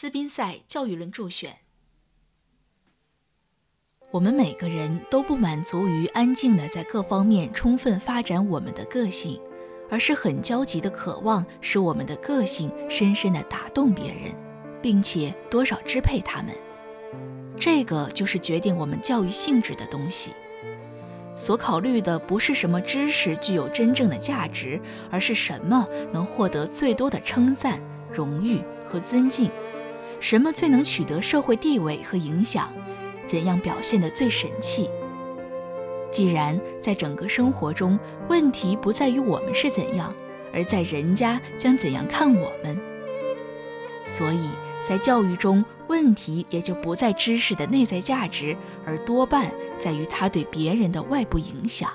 斯宾塞教育论注选。我们每个人都不满足于安静的在各方面充分发展我们的个性，而是很焦急的渴望使我们的个性深深的打动别人，并且多少支配他们。这个就是决定我们教育性质的东西。所考虑的不是什么知识具有真正的价值，而是什么能获得最多的称赞、荣誉和尊敬，什么最能取得社会地位和影响。怎样表现得最神气？既然在整个生活中，问题不在于我们是怎样，而在人家将怎样看我们，所以在教育中，问题也就不在知识的内在价值，而多半在于它对别人的外部影响。